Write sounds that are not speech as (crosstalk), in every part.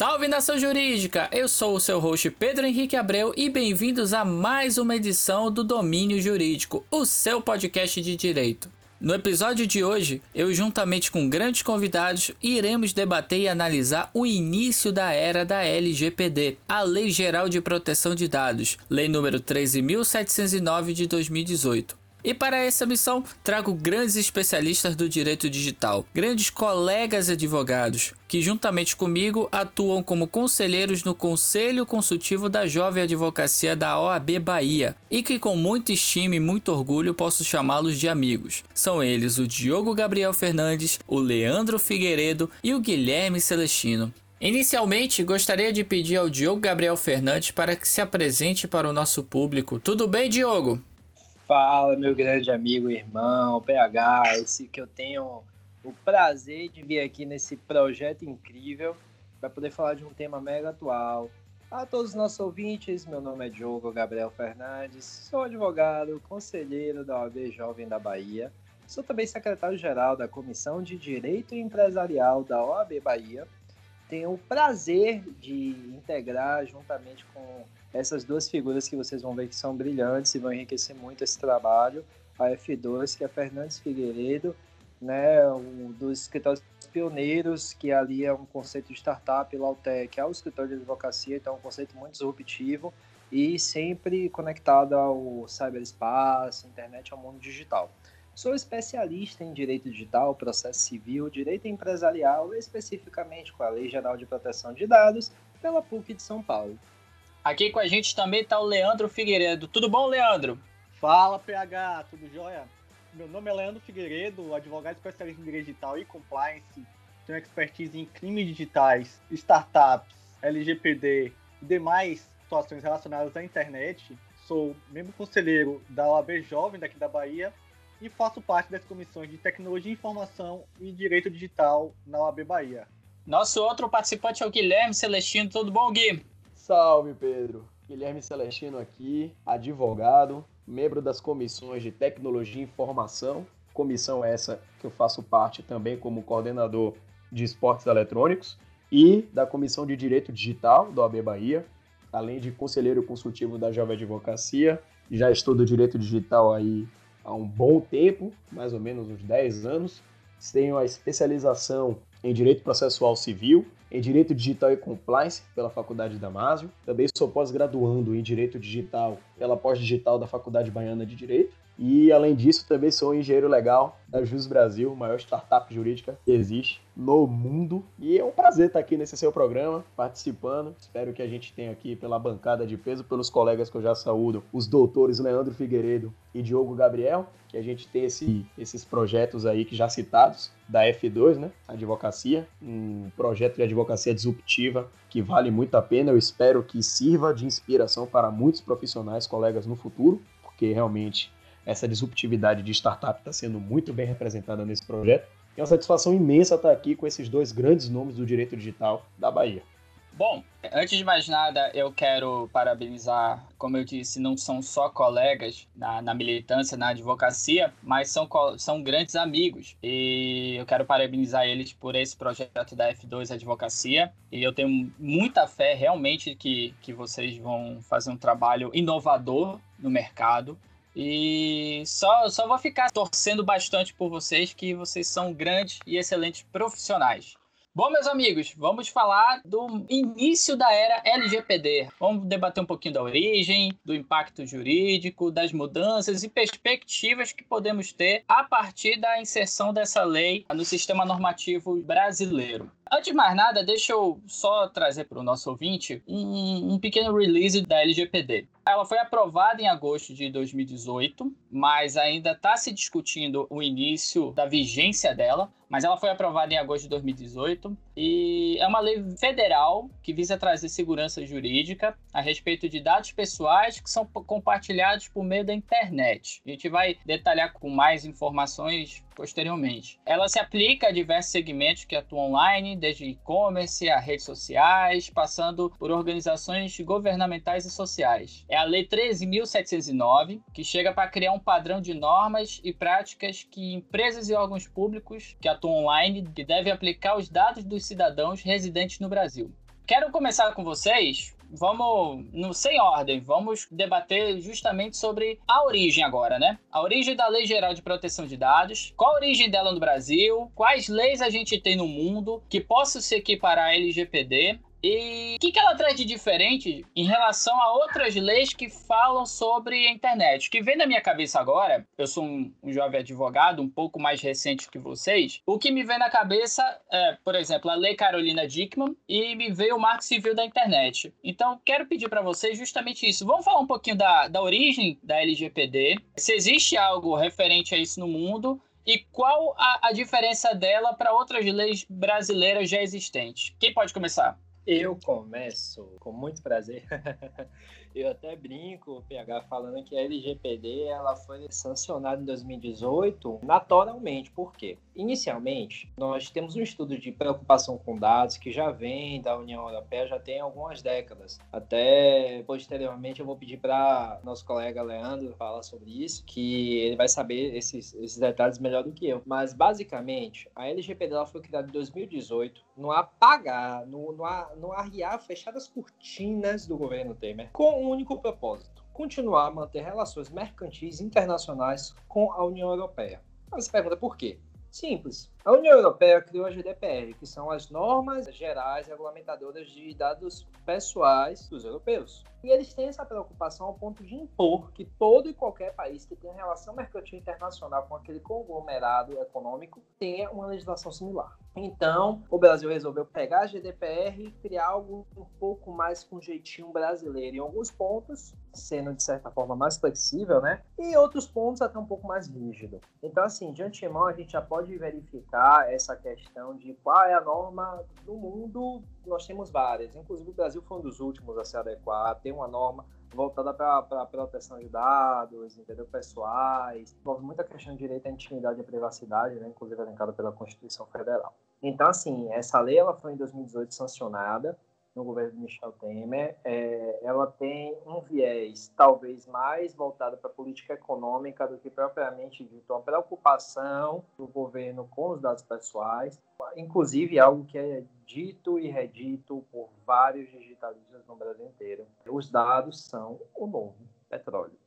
Salve nação jurídica! Eu sou o seu host Pedro Henrique Abreu e bem-vindos a mais uma edição do Domínio Jurídico, o seu podcast de direito. No episódio de hoje, eu juntamente com grandes convidados iremos debater e analisar o início da era da LGPD, a Lei Geral de Proteção de Dados, Lei número 13709 de 2018. E para essa missão, trago grandes especialistas do direito digital, grandes colegas advogados, que juntamente comigo atuam como conselheiros no Conselho Consultivo da Jovem Advocacia da OAB Bahia, e que com muito estima e muito orgulho posso chamá-los de amigos. São eles o Diogo Gabriel Fernandes, o Leandro Figueiredo e o Guilherme Celestino. Inicialmente, gostaria de pedir ao Diogo Gabriel Fernandes para que se apresente para o nosso público. Tudo bem, Diogo? Fala, meu grande amigo, irmão, PH, esse que eu tenho o prazer de vir aqui nesse projeto incrível para poder falar de um tema mega atual. A todos os nossos ouvintes, meu nome é Diogo Gabriel Fernandes, sou advogado, conselheiro da OAB Jovem da Bahia, sou também secretário-geral da Comissão de Direito Empresarial da OAB Bahia. Tenho o prazer de integrar juntamente com essas duas figuras que vocês vão ver que são brilhantes e vão enriquecer muito esse trabalho. A F2, que é Fernandes Figueiredo, né, um dos escritórios pioneiros, que ali é um conceito de startup, Lautec é o escritório de advocacia, então é um conceito muito disruptivo e sempre conectado ao cyberespaço, internet, ao mundo digital. Sou especialista em direito digital, processo civil, direito empresarial, especificamente com a Lei Geral de Proteção de Dados, pela PUC de São Paulo. Aqui com a gente também está o Leandro Figueiredo. Tudo bom, Leandro? Fala, PH, tudo jóia? Meu nome é Leandro Figueiredo, advogado especialista em direito digital e compliance. Tenho expertise em crimes digitais, startups, LGPD e demais situações relacionadas à internet. Sou membro conselheiro da OAB Jovem daqui da Bahia e faço parte das comissões de Tecnologia, Informação e Direito Digital na OAB Bahia. Nosso outro participante é o Guilherme Celestino. Tudo bom, Gui? Salve, Pedro! Guilherme Celestino aqui, advogado, membro das comissões de Tecnologia e Informação, comissão essa que eu faço parte também como coordenador de esportes eletrônicos, e da Comissão de Direito Digital do AB Bahia, além de conselheiro consultivo da Jovem Advocacia. Já estudo Direito Digital aí há um bom tempo, mais ou menos uns 10 anos. Tenho a especialização em Direito Processual Civil em Direito Digital e Compliance pela Faculdade Damásio. Também sou pós-graduando em Direito Digital pela Pós-Digital da Faculdade Baiana de Direito. E, além disso, também sou engenheiro legal da Jus Brasil, maior startup jurídica que existe no mundo. E é um prazer estar aqui nesse seu programa, participando. Espero que a gente tenha aqui pela bancada de peso, pelos colegas que eu já saúdo, os doutores Leandro Figueiredo e Diogo Gabriel, que a gente tem esse, esses projetos aí que já citados, da F2, né? Advocacia, um projeto de advocacia disruptiva que vale muito a pena. Eu espero que sirva de inspiração para muitos profissionais, colegas no futuro, porque realmente essa disruptividade de startup está sendo muito bem representada nesse projeto. É uma satisfação imensa estar aqui com esses dois grandes nomes do direito digital da Bahia. Bom, antes de mais nada, eu quero parabenizar, como eu disse, não são só colegas na, na militância, na advocacia, mas são, são grandes amigos. E eu quero parabenizar eles por esse projeto da F2 Advocacia. E eu tenho muita fé realmente que, que vocês vão fazer um trabalho inovador no mercado. E só, só vou ficar torcendo bastante por vocês, que vocês são grandes e excelentes profissionais. Bom, meus amigos, vamos falar do início da era LGPD. Vamos debater um pouquinho da origem, do impacto jurídico, das mudanças e perspectivas que podemos ter a partir da inserção dessa lei no sistema normativo brasileiro. Antes de mais nada, deixa eu só trazer para o nosso ouvinte um, um, pequeno release da LGPD. Ela foi aprovada em agosto de 2018, mas ainda está se discutindo o início da vigência dela. Mas ela foi aprovada em agosto de 2018 e é uma lei federal que visa trazer segurança jurídica a respeito de dados pessoais que são compartilhados por meio da internet. A gente vai detalhar com mais informações posteriormente. Ela se aplica a diversos segmentos que atuam online, desde e-commerce a redes sociais, passando por organizações governamentais e sociais. É a Lei 13.709, que chega para criar um padrão de normas e práticas que empresas e órgãos públicos que atuam online devem aplicar aos dados dos cidadãos residentes no Brasil quero começar com vocês vamos, no, sem ordem, vamos debater justamente sobre a origem agora, né? A origem da Lei Geral de Proteção de Dados, qual a origem dela no Brasil, quais leis a gente tem no mundo que possam se equiparar à LGPD, e o que, que ela traz de diferente em relação a outras leis que falam sobre a internet? O que vem na minha cabeça agora, eu sou um, um, jovem advogado, um pouco mais recente que vocês, o que me vem na cabeça é, por exemplo, a Lei Carolina Dickman e me veio o Marco Civil da Internet. Então, quero pedir para vocês justamente isso. Vamos falar um pouquinho da, da origem da LGPD, se existe algo referente a isso no mundo e qual a, a diferença dela para outras leis brasileiras já existentes. Quem pode começar? Eu começo com muito prazer. (laughs) Eu até brinco, o PH, falando que a LGPD ela foi sancionada em 2018 naturalmente. Por quê? Inicialmente, nós temos um estudo de preocupação com dados que já vem da União Europeia já tem algumas décadas. Até posteriormente eu vou pedir para nosso colega Leandro falar sobre isso, que ele vai saber esses, esses detalhes melhor do que eu. Mas basicamente, a LGPD ela foi criada em 2018 no apagar, no, no, no arriar, fechar as cortinas do governo Temer, com um único propósito: continuar a manter relações mercantis internacionais com a União Europeia. Você pergunta por quê? Simples. A União Europeia criou a GDPR, que são as normas gerais regulamentadoras de dados pessoais dos europeus. E eles têm essa preocupação ao ponto de impor que todo e qualquer país que tenha relação mercantil internacional com aquele conglomerado econômico tenha uma legislação similar. Então, o Brasil resolveu pegar a GDPR e criar algo um pouco mais com jeitinho brasileiro em alguns pontos, sendo de certa forma mais flexível, né? E outros pontos até um pouco mais rígido. Então, assim, de antemão, a gente já pode verificar essa questão de qual é a norma do mundo. Nós temos várias, inclusive o Brasil foi um dos últimos a se adequar, tem uma norma voltada para a proteção de dados, entendeu? pessoais, envolve muita questão de direito à intimidade e à privacidade, né? inclusive elencada pela Constituição Federal. Então, assim, essa lei ela foi em 2018 sancionada no governo de Michel Temer. É, ela tem um viés talvez mais voltado para a política econômica do que propriamente dito uma preocupação do governo com os dados pessoais, inclusive algo que é dito e redito por vários digitalistas no Brasil inteiro. Os dados são o novo petróleo.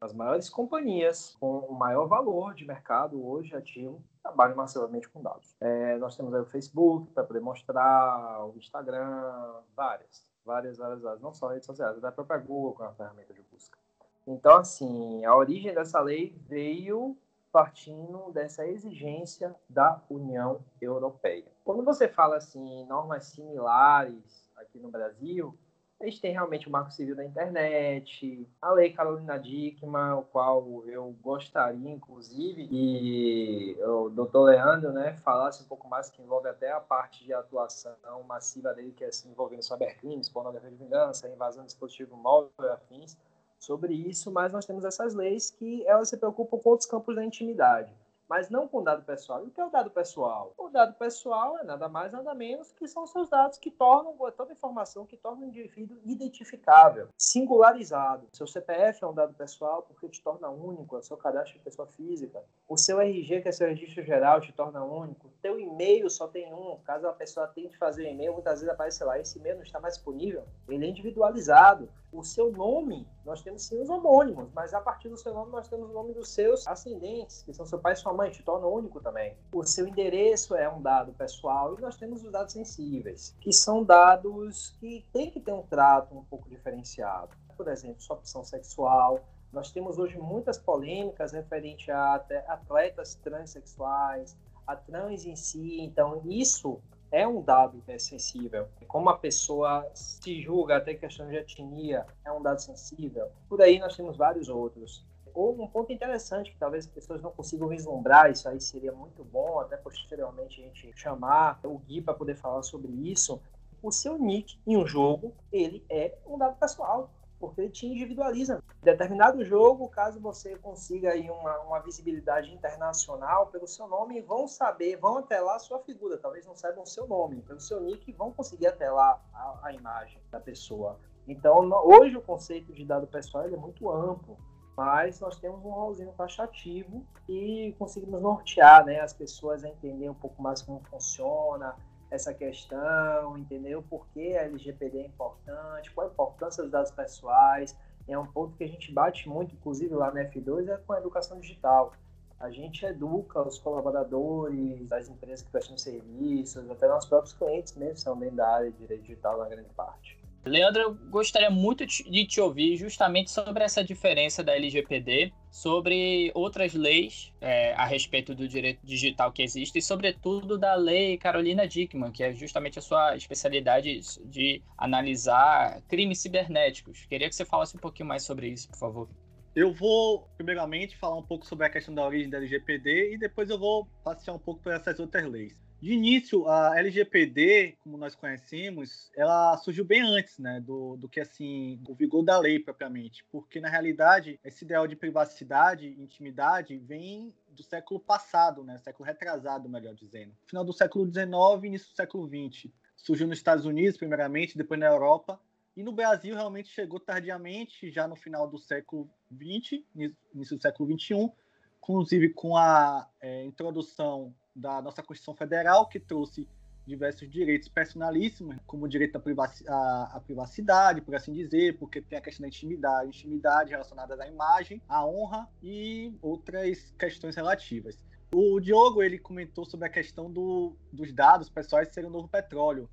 As maiores companhias com o maior valor de mercado hoje ativo trabalham massivamente com dados. É, nós temos aí o Facebook para poder mostrar, o Instagram, várias, várias, várias, várias, não só redes sociais, até a própria Google com a ferramenta de busca. Então, assim, a origem dessa lei veio partindo dessa exigência da União Europeia. Quando você fala assim, normas similares aqui no Brasil, a gente tem realmente o Marco Civil da Internet, a Lei Carolina Dickmann, o qual eu gostaria, inclusive, que o doutor Leandro né, falasse um pouco mais, que envolve até a parte de atuação massiva dele, que é se envolvendo cybercrimes, pornografia de vingança, invasão de dispositivo móvel e afins, sobre isso, mas nós temos essas leis que elas se preocupam com outros campos da intimidade mas não com dado pessoal. E o que é o dado pessoal? O dado pessoal é nada mais, nada menos que são seus dados que tornam, toda informação que torna o indivíduo identificável, singularizado. Seu CPF é um dado pessoal porque te torna único, é o seu cadastro de pessoa física. O seu RG, que é seu registro geral, te torna único. O teu e-mail só tem um. Caso a pessoa tente fazer um e-mail, muitas vezes aparece lá, esse e-mail não está mais disponível. Ele é individualizado. O seu nome, nós temos sim os homônimos, mas a partir do seu nome nós temos o nome dos seus ascendentes, que são seu pai e sua mãe, te torna único também. O seu endereço é um dado pessoal e nós temos os dados sensíveis, que são dados que têm que ter um trato um pouco diferenciado. Por exemplo, sua opção sexual. Nós temos hoje muitas polêmicas referente a atletas transexuais, a trans em si. Então, isso é um dado é sensível. Como a pessoa se julga, até questão de etnia, é um dado sensível. Por aí nós temos vários outros. Ou um ponto interessante que talvez as pessoas não consigam vislumbrar, isso aí seria muito bom, até posteriormente a gente chamar o Gui para poder falar sobre isso. O seu nick em um jogo, ele é um dado pessoal porque ele te individualiza. Em determinado jogo, caso você consiga aí uma, uma visibilidade internacional pelo seu nome, vão saber, vão atelar a sua figura, talvez não saibam o seu nome, pelo seu nick, vão conseguir atelar a, a imagem da pessoa. Então, hoje o conceito de dado pessoal é muito amplo, mas nós temos um rolzinho taxativo e conseguimos nortear né, as pessoas a entender um pouco mais como funciona, essa questão, entendeu? Por que a LGPD é importante, qual a importância dos dados pessoais. É um ponto que a gente bate muito, inclusive lá no F2, é com a educação digital. A gente educa os colaboradores, as empresas que prestam serviços, até nossos próprios clientes mesmo são dentro da área de direito digital na grande parte. Leandro, eu gostaria muito de te ouvir justamente sobre essa diferença da LGPD, sobre outras leis é, a respeito do direito digital que existe e, sobretudo, da lei Carolina Dickman, que é justamente a sua especialidade de analisar crimes cibernéticos. Queria que você falasse um pouquinho mais sobre isso, por favor. Eu vou, primeiramente, falar um pouco sobre a questão da origem da LGPD e depois eu vou passear um pouco por essas outras leis. De início, a LGPD, como nós conhecemos, ela surgiu bem antes, né, do, do que assim o vigor da lei propriamente, porque na realidade esse ideal de privacidade, intimidade, vem do século passado, né, século retrasado, melhor dizendo, final do século XIX, início do século XX. Surgiu nos Estados Unidos, primeiramente, depois na Europa, e no Brasil realmente chegou tardiamente, já no final do século XX, início do século XXI, inclusive com a é, introdução da nossa Constituição Federal, que trouxe diversos direitos personalíssimos, como o direito à, à, à, privacidade, por assim dizer, porque tem a questão da intimidade, intimidade relacionada à imagem, à honra e outras questões relativas. O Diogo ele comentou sobre a questão do, dos dados pessoais serem o novo petróleo,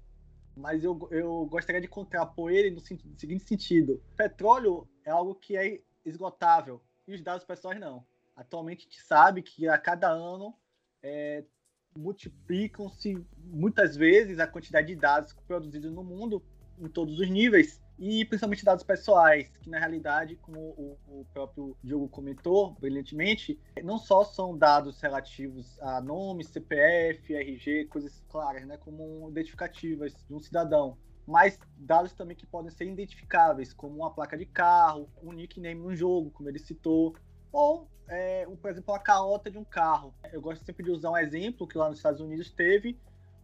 mas eu, eu gostaria de contrapor ele no, no seguinte sentido: petróleo é algo que é esgotável e os dados pessoais não. Atualmente a gente sabe que a cada ano é, multiplicam-se muitas vezes a quantidade de dados produzidos no mundo em todos os níveis e principalmente dados pessoais, que na realidade, como o, o, próprio Diogo comentou brilhantemente, não só são dados relativos a nome, CPF, RG, coisas claras, né, como identificativas de um cidadão, mas dados também que podem ser identificáveis, como uma placa de carro, um nickname no jogo, como ele citou, ou, é, por exemplo, a calota de um carro. Eu gosto sempre de usar um exemplo que lá nos Estados Unidos teve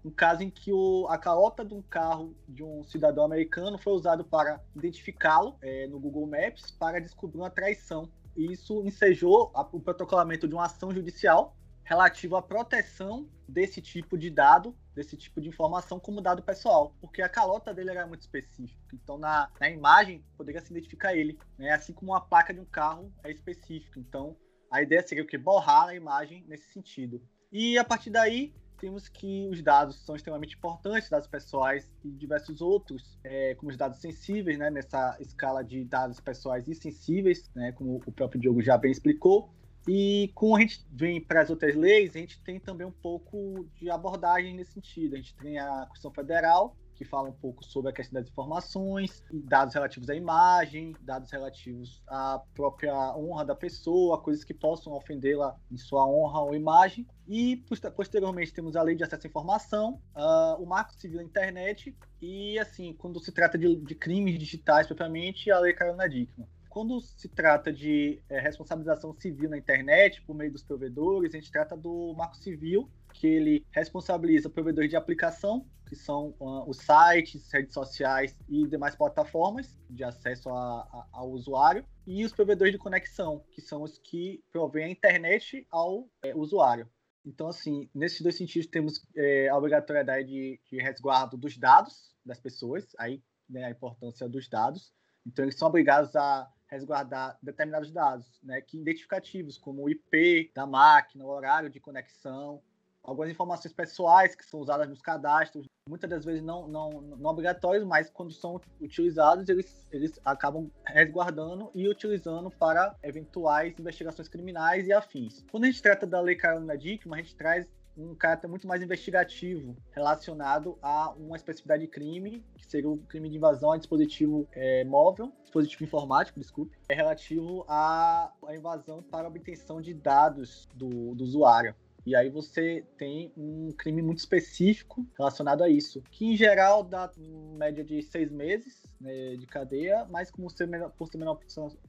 um caso em que o, a calota de um carro de um cidadão americano foi usado para identificá-lo é, no Google Maps para descobrir uma traição. E isso ensejou a, o protocolamento de uma ação judicial relativa à proteção desse tipo de dado, desse tipo de informação como dado pessoal, porque a calota dele era muito específica. Então, na, na imagem, poderia se identificar ele, né? assim como uma placa de um carro é específica. Então, a ideia seria o que? Borrar a imagem nesse sentido. E a partir daí, temos que os dados são extremamente importantes, dados pessoais e diversos outros, é, como os dados sensíveis, né, nessa escala de dados pessoais e sensíveis, né, como o próprio Diogo já bem explicou. E como a gente vem para as outras leis, a gente tem também um pouco de abordagem nesse sentido. A gente tem a Constituição Federal, que fala um pouco sobre a questão das informações, dados relativos à imagem, dados relativos à própria honra da pessoa, coisas que possam ofendê-la em sua honra ou imagem. E posteriormente temos a lei de acesso à informação, uh, o marco civil da internet e, assim, quando se trata de, de crimes digitais propriamente, a lei Carolina Dickman quando se trata de é, responsabilização civil na internet, por meio dos provedores, a gente trata do Marco Civil, que ele responsabiliza provedores de aplicação, que são uh, os sites, redes sociais e demais plataformas de acesso a, a, ao usuário, e os provedores de conexão, que são os que provêm a internet ao é, usuário. Então, assim, nesses dois sentidos, temos é, a obrigatoriedade de, de resguardo dos dados das pessoas, aí né, a importância dos dados. Então, eles são obrigados a resguardar determinados dados, né, que identificativos, como o IP da máquina, o horário de conexão, algumas informações pessoais que são usadas nos cadastros, muitas das vezes não, não, não obrigatórios, mas quando são utilizados, eles, eles acabam resguardando e utilizando para eventuais investigações criminais e afins. Quando a gente trata da Lei Carolina Dickmann, a gente traz um caráter muito mais investigativo relacionado a uma especificidade de crime, que seria o crime de invasão a dispositivo é, móvel, dispositivo informático, desculpe, é relativo à, invasão para obtenção de dados do, do usuário. E aí você tem um crime muito específico relacionado a isso, que em geral dá média de seis meses né, de cadeia, mas como ser menor, por ser menor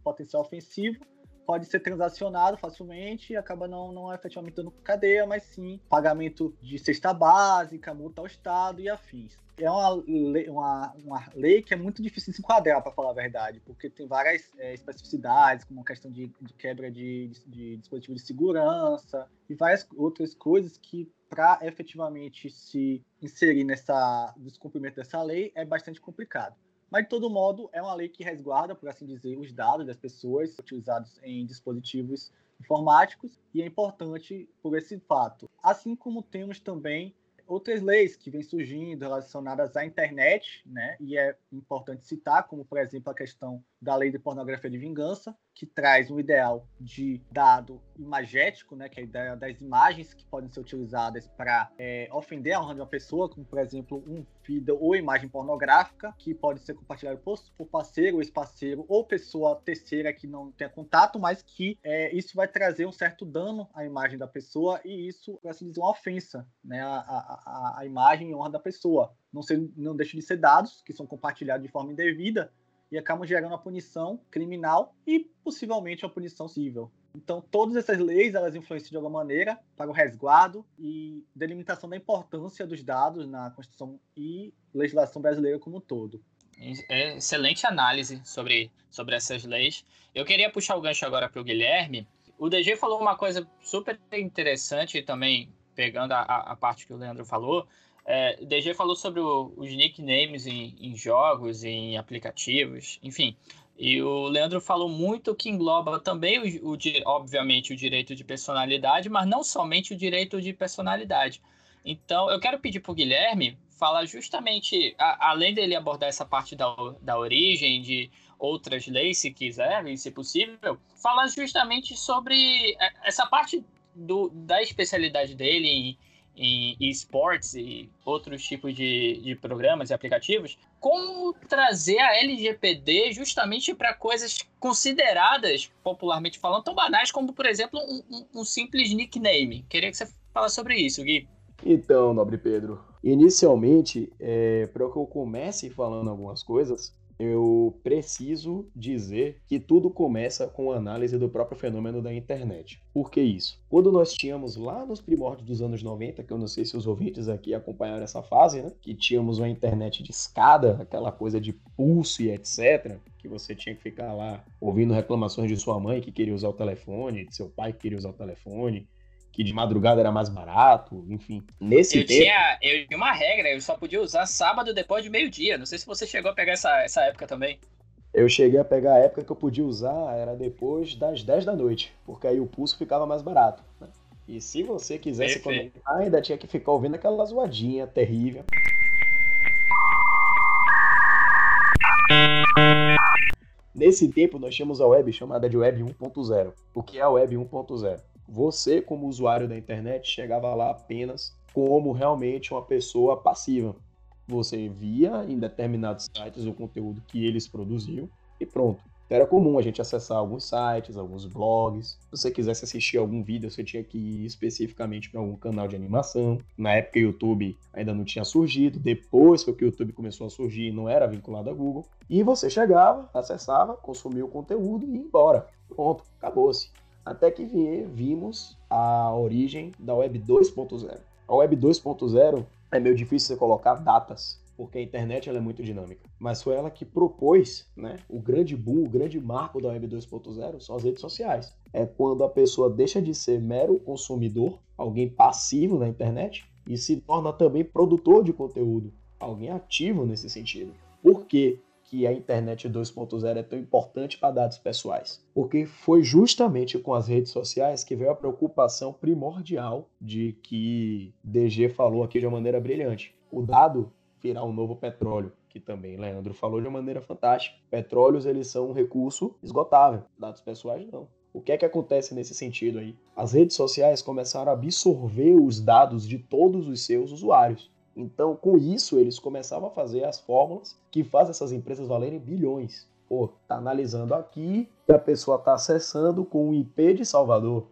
potencial ofensivo, pode ser transacionado facilmente e acaba não, não efetivamente dando cadeia, mas sim pagamento de cesta básica, multa ao Estado e afins. É uma lei, uma, uma lei que é muito difícil de se enquadrar, para falar a verdade, porque tem várias é, especificidades, como a questão de, de quebra de, de, de dispositivo de segurança e várias outras coisas que para efetivamente se inserir nessa descumprimento dessa lei é bastante complicado. Mas, de todo modo, é uma lei que resguarda, por assim dizer, os dados das pessoas utilizados em dispositivos informáticos e é importante por esse fato. Assim como temos também outras leis que vêm surgindo relacionadas à internet, né? E é importante citar, como por exemplo a questão da lei de pornografia de vingança, que traz um ideal de dado imagético, né? Que é a ideia das imagens que podem ser utilizadas para é, ofender a honra de uma pessoa, como por exemplo um vídeo ou imagem pornográfica que pode ser compartilhado por, por parceiro ex-parceiro ou pessoa terceira que não tenha contato, mas que é, isso vai trazer um certo dano à imagem da pessoa e isso, por assim dizer, uma ofensa, né? A, a, a imagem e honra da pessoa. Não, ser, não deixa de ser dados que são compartilhados de forma indevida e acabam gerando uma punição criminal e possivelmente uma punição civil. Então, todas essas leis elas influenciam de alguma maneira para o resguardo e delimitação da importância dos dados na Constituição e legislação brasileira como um todo. É excelente análise sobre, sobre essas leis. Eu queria puxar o gancho agora para o Guilherme. O DG falou uma coisa super interessante também, pegando a, a parte que o Leandro falou, é, DG falou sobre o, os nicknames em, em, jogos, em aplicativos, enfim. E o Leandro falou muito que engloba também, o, o, obviamente, o direito de personalidade, mas não somente o direito de personalidade. Então, eu quero pedir para o Guilherme falar justamente, a, além dele abordar essa parte da, da origem, de outras leis, se quiser, e se possível, falar justamente sobre é, essa parte do, da especialidade dele em em esportes e outros tipos de, de programas e aplicativos, como trazer a LGPD justamente para coisas consideradas, popularmente falando, tão banais como, por exemplo, um, um, simples nickname. Queria que você falasse sobre isso, Gui. Então, nobre Pedro, inicialmente, é, para que eu comece falando algumas coisas, eu preciso dizer que tudo começa com a análise do próprio fenômeno da internet. Por que isso? Quando nós tínhamos lá nos primórdios dos anos 90, que eu não sei se os ouvintes aqui acompanharam essa fase, né? Que tínhamos uma internet de escada, aquela coisa de pulso e etc. Que você tinha que ficar lá ouvindo reclamações de sua mãe que queria usar o telefone, de seu pai que queria usar o telefone, que de madrugada era mais barato, enfim. Nesse eu tempo... Tinha, eu tinha uma regra, eu só podia usar sábado depois de meio-dia. Não sei se você chegou a pegar essa, essa época também. Eu cheguei a pegar a época que eu podia usar, era depois das 10 da noite, porque aí o pulso ficava mais barato. Né? E se você quisesse comentar, ainda tinha que ficar ouvindo aquela zoadinha terrível. Nesse tempo, nós tínhamos a web chamada de Web 1.0. O que é a Web 1.0? Você, como usuário da internet, chegava lá apenas como realmente uma pessoa passiva. Você via em determinados sites o conteúdo que eles produziam e pronto. Era comum a gente acessar alguns sites, alguns blogs. Se você quisesse assistir algum vídeo, você tinha que ir especificamente para algum canal de animação. Na época, o YouTube ainda não tinha surgido. Depois foi que o YouTube começou a surgir, não era vinculado a Google. E você chegava, acessava, consumia o conteúdo e ia embora. Pronto, acabou-se até que vimos a origem da Web 2.0. A Web 2.0 é meio difícil você colocar datas, porque a internet ela é muito dinâmica. Mas foi ela que propôs né, o grande boom, o grande marco da Web 2.0 são as redes sociais. É quando a pessoa deixa de ser mero consumidor, alguém passivo na internet, e se torna também produtor de conteúdo, alguém ativo nesse sentido. Por quê? Que a internet 2.0 é tão importante para dados pessoais? Porque foi justamente com as redes sociais que veio a preocupação primordial de que DG falou aqui de uma maneira brilhante. O dado virar um novo petróleo, que também Leandro falou de uma maneira fantástica. Petróleos eles são um recurso esgotável, dados pessoais não. O que é que acontece nesse sentido aí? As redes sociais começaram a absorver os dados de todos os seus usuários. Então, com isso, eles começavam a fazer as fórmulas que fazem essas empresas valerem bilhões. Pô, tá analisando aqui que a pessoa está acessando com o IP de Salvador.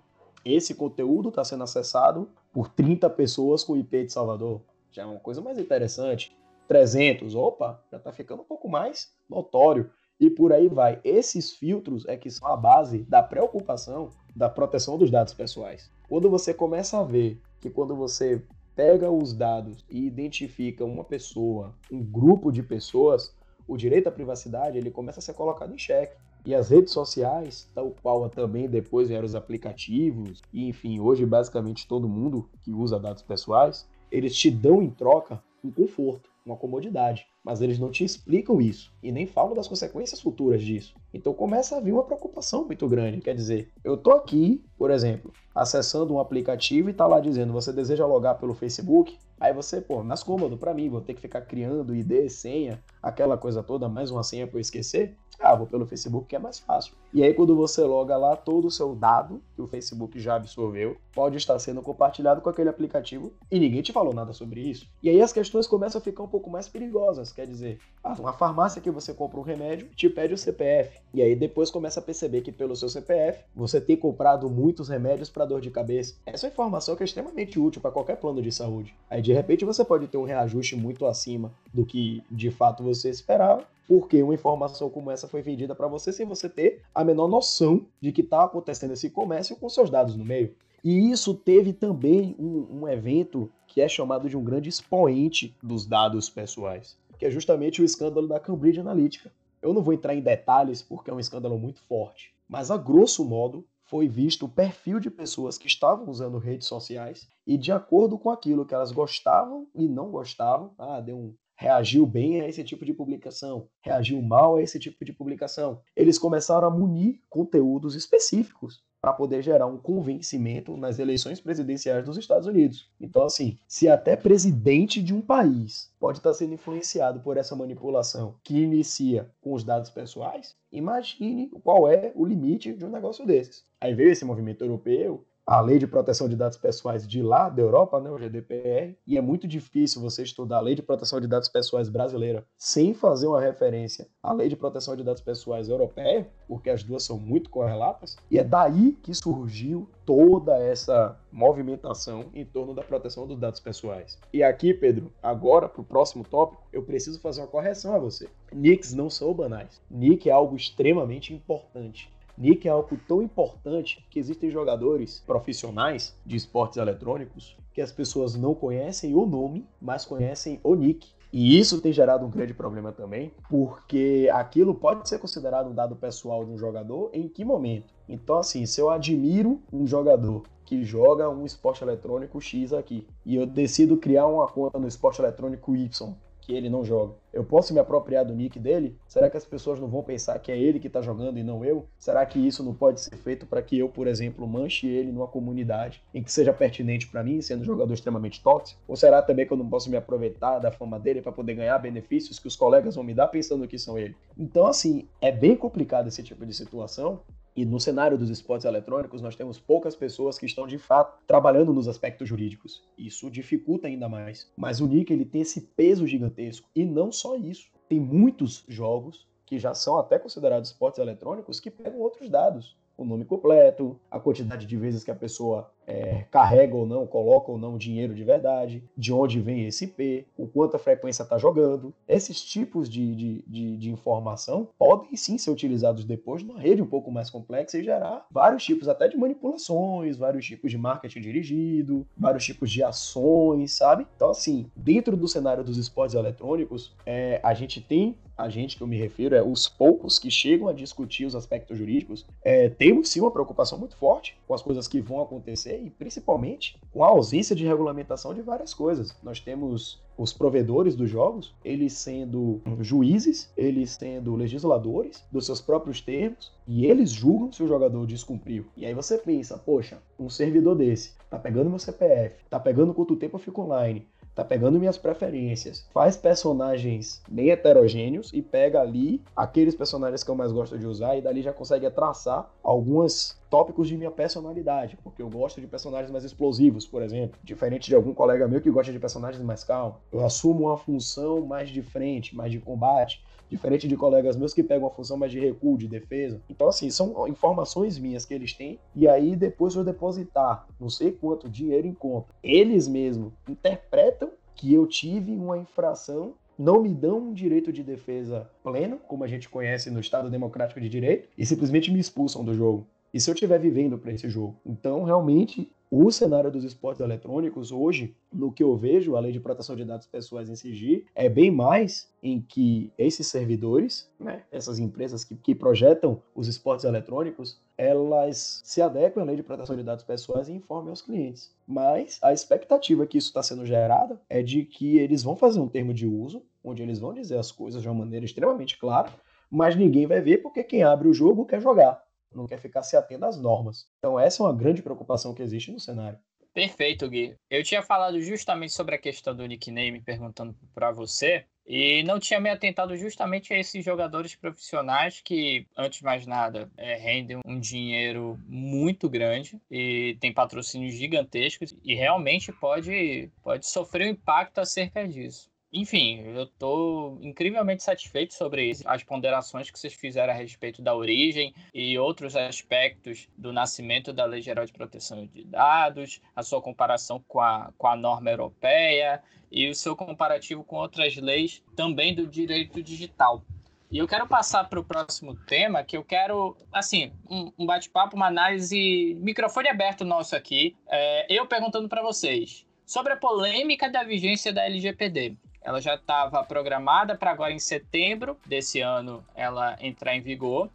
Esse conteúdo está sendo acessado por 30 pessoas com o IP de Salvador. Já é uma coisa mais interessante. 300, opa, já está ficando um pouco mais notório. e por aí vai. Esses filtros é que são a base da preocupação da proteção dos dados pessoais. Quando você começa a ver que quando você pega os dados e identifica uma pessoa, um grupo de pessoas, o direito à privacidade ele começa a ser colocado em xeque. E as redes sociais, tal qual também depois vieram os aplicativos, e enfim, hoje basicamente todo mundo que usa dados pessoais, eles te dão em troca um conforto, uma comodidade mas eles não te explicam isso e nem falam das consequências futuras disso. Então começa a vir uma preocupação muito grande. Quer dizer, eu tô aqui, por exemplo, acessando um aplicativo e tá lá dizendo você deseja logar pelo Facebook, aí você, pô, mais cômodo para mim, vou ter que ficar criando ID, senha, aquela coisa toda, mais uma senha para eu esquecer. Ah, vou pelo Facebook que é mais fácil. E aí quando você loga lá, todo o seu dado que o Facebook já absorveu pode estar sendo compartilhado com aquele aplicativo e ninguém te falou nada sobre isso. E aí as questões começam a ficar um pouco mais perigosas Quer dizer, ah, uma farmácia que você compra um remédio te pede o CPF. E aí depois começa a perceber que pelo seu CPF você tem comprado muitos remédios para dor de cabeça. Essa é informação que é extremamente útil para qualquer plano de saúde. Aí de repente você pode ter um reajuste muito acima do que de fato você esperava porque uma informação como essa foi vendida para você sem você ter a menor noção de que está acontecendo esse comércio com seus dados no meio. E isso teve também um, um, evento que é chamado de um grande expoente dos dados pessoais que é justamente o escândalo da Cambridge Analytica. Eu não vou entrar em detalhes porque é um escândalo muito forte, mas a grosso modo foi visto o perfil de pessoas que estavam usando redes sociais e de acordo com aquilo que elas gostavam e não gostavam, ah, deu um reagiu bem a esse tipo de publicação, reagiu mal a esse tipo de publicação. Eles começaram a munir conteúdos específicos para poder gerar um convencimento nas eleições presidenciais dos Estados Unidos. Então, assim, se até presidente de um país pode estar sendo influenciado por essa manipulação que inicia com os dados pessoais, imagine qual é o limite de um negócio desses. Aí veio esse movimento europeu, a Lei de Proteção de Dados Pessoais de lá, da Europa, né, o GDPR, e é muito difícil você estudar a Lei de Proteção de Dados Pessoais brasileira sem fazer uma referência à Lei de Proteção de Dados Pessoais europeia, porque as duas são muito correlatas, e é daí que surgiu toda essa movimentação em torno da proteção dos dados pessoais. E aqui, Pedro, agora para o próximo tópico, eu preciso fazer uma correção a você. Nicks não são banais. Nick é algo extremamente importante. Nick é algo tão importante que existem jogadores profissionais de esportes eletrônicos que as pessoas não conhecem o nome, mas conhecem o nick. E isso tem gerado um grande problema também, porque aquilo pode ser considerado um dado pessoal de um jogador em que momento? Então, assim, se eu admiro um jogador que joga um esporte eletrônico X aqui e eu decido criar uma conta no esporte eletrônico Y que ele não joga. Eu posso me apropriar do nick dele? Será que as pessoas não vão pensar que é ele que está jogando e não eu? Será que isso não pode ser feito para que eu, por exemplo, manche ele numa comunidade em que seja pertinente para mim, sendo um jogador extremamente tóxico? Ou será também que eu não posso me aproveitar da fama dele para poder ganhar benefícios que os colegas vão me dar pensando que são ele? Então, assim, é bem complicado esse tipo de situação e no cenário dos esportes eletrônicos, nós temos poucas pessoas que estão de fato trabalhando nos aspectos jurídicos. Isso dificulta ainda mais. Mas o Nick ele tem esse peso gigantesco. E não só isso. Tem muitos jogos que já são até considerados esportes eletrônicos que pegam outros dados o nome completo, a quantidade de vezes que a pessoa é, carrega ou não, coloca ou não dinheiro de verdade, de onde vem esse IP, o quanto a frequência está jogando. Esses tipos de, de, de, de, informação podem sim ser utilizados depois numa rede um pouco mais complexa e gerar vários tipos até de manipulações, vários tipos de marketing dirigido, vários tipos de ações, sabe? Então, assim, dentro do cenário dos esportes eletrônicos, é, a gente tem a gente que eu me refiro é os poucos que chegam a discutir os aspectos jurídicos, é, temos sim uma preocupação muito forte com as coisas que vão acontecer e principalmente com a ausência de regulamentação de várias coisas. Nós temos os provedores dos jogos, eles sendo juízes, eles sendo legisladores dos seus próprios termos, e eles julgam se o jogador descumpriu. E aí você pensa, poxa, um servidor desse tá pegando meu CPF, tá pegando quanto tempo eu fico online, tá pegando minhas preferências, faz personagens bem heterogêneos e pega ali aqueles personagens que eu mais gosto de usar e dali já consegue traçar alguns tópicos de minha personalidade, porque eu gosto de personagens mais explosivos, por exemplo, diferente de algum colega meu que gosta de personagens mais calmos. Eu assumo uma função mais de frente, mais de combate, diferente de colegas meus que pegam uma função mais de recuo, de defesa. Então, assim, são informações minhas que eles têm, e aí depois eu depositar não sei quanto dinheiro em conta. Eles mesmos interpretam que eu tive uma infração não me dão um direito de defesa pleno, como a gente conhece no Estado Democrático de Direito, e simplesmente me expulsam do jogo. E se eu estiver vivendo para esse jogo? Então, realmente, o cenário dos esportes eletrônicos hoje, no que eu vejo, a lei de proteção de dados pessoais em SIGI, é bem mais em que esses servidores, né, essas empresas que, que projetam os esportes eletrônicos, elas se adequam à lei de proteção de dados pessoais e informem aos clientes. Mas a expectativa que isso está sendo gerada é de que eles vão fazer um termo de uso, onde eles vão dizer as coisas de uma maneira extremamente clara, mas ninguém vai ver porque quem abre o jogo quer jogar não quer ficar se atendo às normas. Então essa é uma grande preocupação que existe no cenário. Perfeito, Gui. Eu tinha falado justamente sobre a questão do nickname, perguntando para você, e não tinha me atentado justamente a esses jogadores profissionais que, antes de mais nada, é, rendem um dinheiro muito grande e tem patrocínios gigantescos e realmente pode, pode sofrer um impacto acerca disso. Enfim, eu estou incrivelmente satisfeito sobre as ponderações que vocês fizeram a respeito da origem e outros aspectos do nascimento da Lei Geral de Proteção de Dados, a sua comparação com a, com a norma europeia e o seu comparativo com outras leis também do direito digital. E eu quero passar para o próximo tema, que eu quero, assim, um, um bate-papo, uma análise, microfone aberto nosso aqui, é, eu perguntando para vocês sobre a polêmica da vigência da LGPD. Ela já estava programada para agora em setembro desse ano ela entrar em vigor,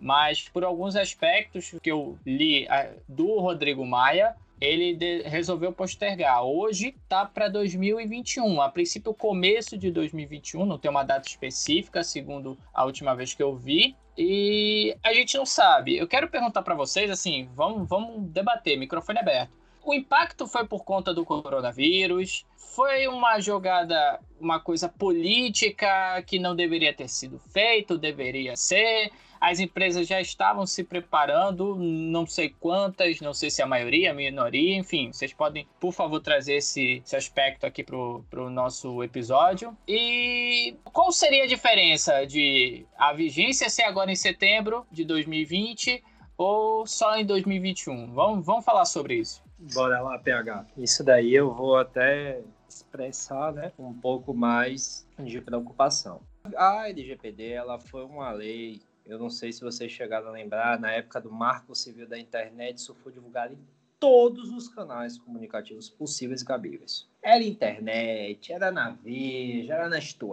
mas por alguns aspectos que eu li do Rodrigo Maia, ele de, resolveu postergar. Hoje tá para 2021. A princípio, começo de 2021, não tem uma data específica, segundo a última vez que eu vi. E a gente não sabe. Eu quero perguntar para vocês assim, vamos, vamos debater, microfone aberto. O impacto foi por conta do coronavírus? Foi uma jogada, uma coisa política que não deveria ter sido feito, deveria ser? As empresas já estavam se preparando, não sei quantas, não sei se a maioria, a minoria, enfim, vocês podem, por favor, trazer esse, esse aspecto aqui para o nosso episódio. E qual seria a diferença de a vigência ser agora em setembro de 2020 ou só em 2021? Vamos, vamos falar sobre isso. Bora lá, PH. Isso daí eu vou até expressar né, um pouco mais de preocupação. A LGPD ela foi uma lei, eu não sei se vocês chegaram a lembrar, na época do Marco Civil da Internet, isso foi divulgado em todos os canais comunicativos possíveis e cabíveis. Era internet, era na Veja, era na Isto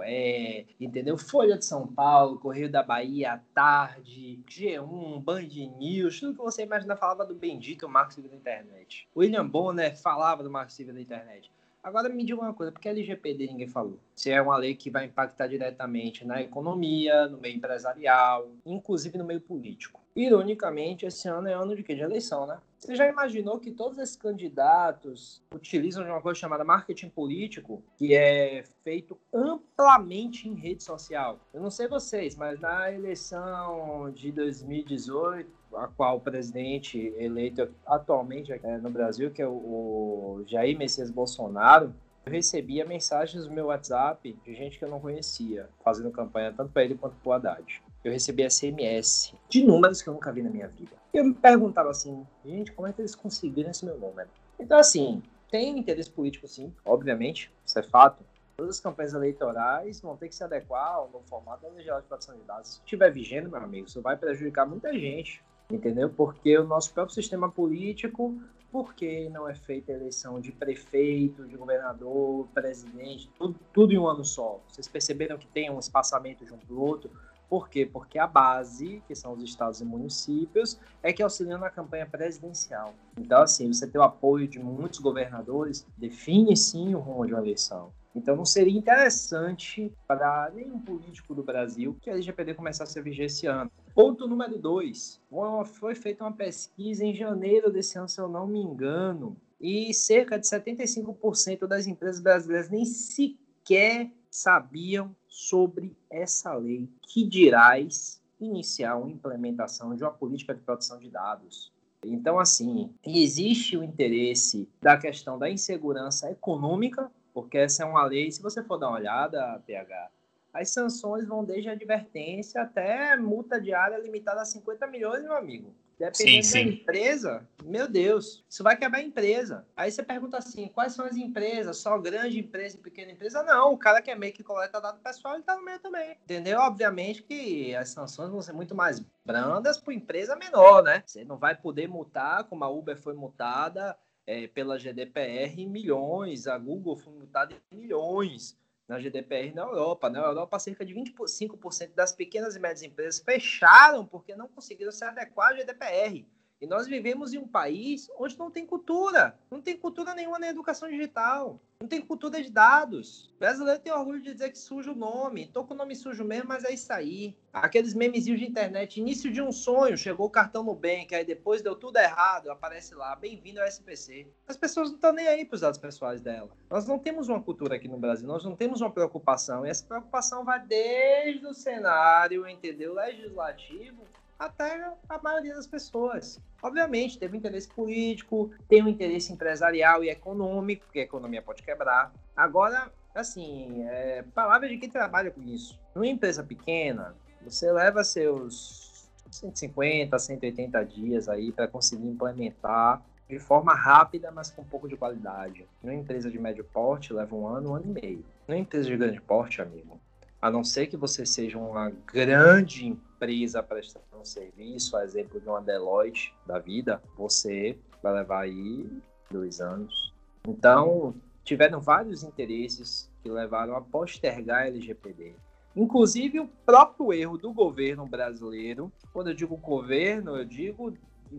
entendeu? Folha de São Paulo, Correio da Bahia, à tarde, G1, Band News, tudo que você imagina falava do bendito Marco Civil da Internet. William Bonner falava do Marco Civil da Internet. Agora me diga uma coisa, porque a LGPD ninguém falou? Se é uma lei que vai impactar diretamente na economia, no meio empresarial, inclusive no meio político. Ironicamente, esse ano é ano de quê? De eleição, né? Você já imaginou que todos esses candidatos utilizam de uma coisa chamada marketing político, que é feito amplamente em rede social? Eu não sei vocês, mas na eleição de 2018, a qual o presidente eleito atualmente é, no Brasil, que é o Jair Messias Bolsonaro, eu recebia mensagens no meu WhatsApp de gente que eu não conhecia, fazendo campanha tanto para ele quanto para o Haddad eu recebi SMS de números que eu nunca vi na minha vida. E eu me perguntava assim, gente, como é que eles conseguiram esse meu número? Então, assim, tem interesse político sim, obviamente, isso é fato. Todas as campanhas eleitorais vão ter que se adequar ao novo formato da Geral de Proteção de Dados. Se estiver vigendo, meu amigo, isso vai prejudicar muita gente, entendeu? Porque o nosso próprio sistema político, por que não é feita a eleição de prefeito, de governador, presidente, tudo, tudo em um ano só? Vocês perceberam que tem um espaçamento de um para o outro? Por quê? Porque a base, que são os estados e municípios, é que auxiliam na campanha presidencial. Então, assim, você ter o apoio de muitos governadores define sim o rumo de uma eleição. Então, não seria interessante para nenhum político do Brasil que a LGPD começasse a viger esse ano. Ponto número dois: foi feita uma pesquisa em janeiro desse ano, se eu não me engano, e cerca de 75% das empresas brasileiras nem sequer sabiam sobre essa lei, que dirás iniciar uma implementação de uma política de proteção de dados. Então, assim, existe o interesse da questão da insegurança econômica, porque essa é uma lei, se você for dar uma olhada, PH, as sanções vão desde advertência até multa diária limitada a 50 milhões, meu amigo. Dependendo sim, sim. da empresa, meu Deus, isso vai quebrar a empresa. Aí você pergunta assim, quais são as empresas? Só grande empresa e pequena empresa? Não, o cara que é meio que coleta dado pessoal, ele tá no meio também. Entendeu? Obviamente que as sanções vão ser muito mais brandas para empresa menor, né? Você não vai poder multar, como a Uber foi multada é, pela GDPR, em milhões, a Google foi multada em milhões na GDPR na Europa. Na Europa, cerca de 25% das pequenas e médias empresas fecharam porque não conseguiram se adequar à GDPR. E nós vivemos em um país onde não tem cultura, não tem cultura nenhuma na educação digital, não tem cultura de dados. O brasileiro tem orgulho de dizer que suja o nome, tô com o nome sujo mesmo, mas é isso aí. Aqueles memezinhos de internet, início de um sonho, chegou o cartão no bank, aí depois deu tudo errado, aparece lá, bem-vindo ao SPC. As pessoas não estão nem aí para os dados pessoais dela. Nós não temos uma cultura aqui no Brasil, nós não temos uma preocupação, e essa preocupação vai desde o cenário, entendeu, legislativo, até a maioria das pessoas. Obviamente, teve interesse político, tem um interesse empresarial e econômico, porque a economia pode quebrar. Agora, assim, é, palavra de quem trabalha com isso. Numa empresa pequena, você leva seus 150, 180 dias aí para conseguir implementar de forma rápida, mas com um pouco de qualidade. Numa empresa de médio porte, leva um ano, um ano e meio. Numa empresa de grande porte, amigo, a não ser que você seja uma grande empresa prestando um serviço, a exemplo de uma Deloitte da vida, você vai levar aí dois anos. Então, tiveram vários interesses que levaram a postergar a LGPD. Inclusive, o próprio erro do governo brasileiro, quando eu digo governo, eu digo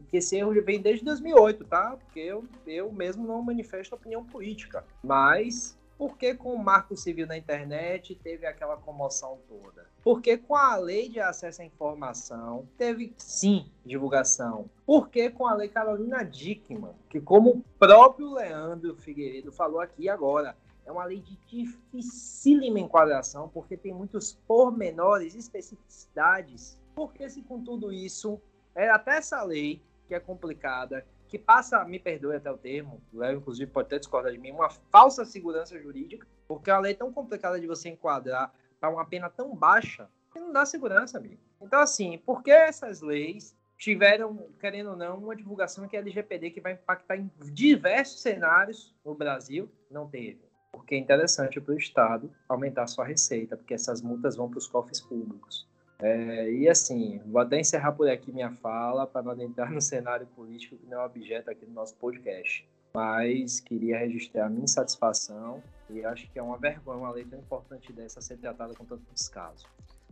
que esse erro vem desde 2008, tá? Porque eu, eu mesmo não manifesto opinião política. Mas porque com o marco civil na internet teve aquela comoção toda? Porque com a lei de acesso à informação teve sim divulgação. Porque com a lei Carolina Dickman, que como o próprio Leandro Figueiredo falou aqui agora, é uma lei de dificílima enquadração, porque tem muitos pormenores, especificidades. Porque se com tudo isso, é até essa lei que é complicada, que passa, me perdoe até o termo, o Léo inclusive pode até discordar de mim, uma falsa segurança jurídica, porque a lei é tão complicada de você enquadrar para uma pena tão baixa que não dá segurança, amigo. Então, assim, por que essas leis tiveram, querendo ou não, uma divulgação que é LGPD que vai impactar em diversos cenários no Brasil? Não teve. Porque é interessante para o Estado aumentar sua receita, porque essas multas vão para os cofres públicos. É, e assim, vou até encerrar por aqui minha fala para não entrar no cenário político que não é objeto aqui do nosso podcast. Mas queria registrar a minha insatisfação e acho que é uma vergonha uma lei tão importante dessa ser tratada com tanto descaso.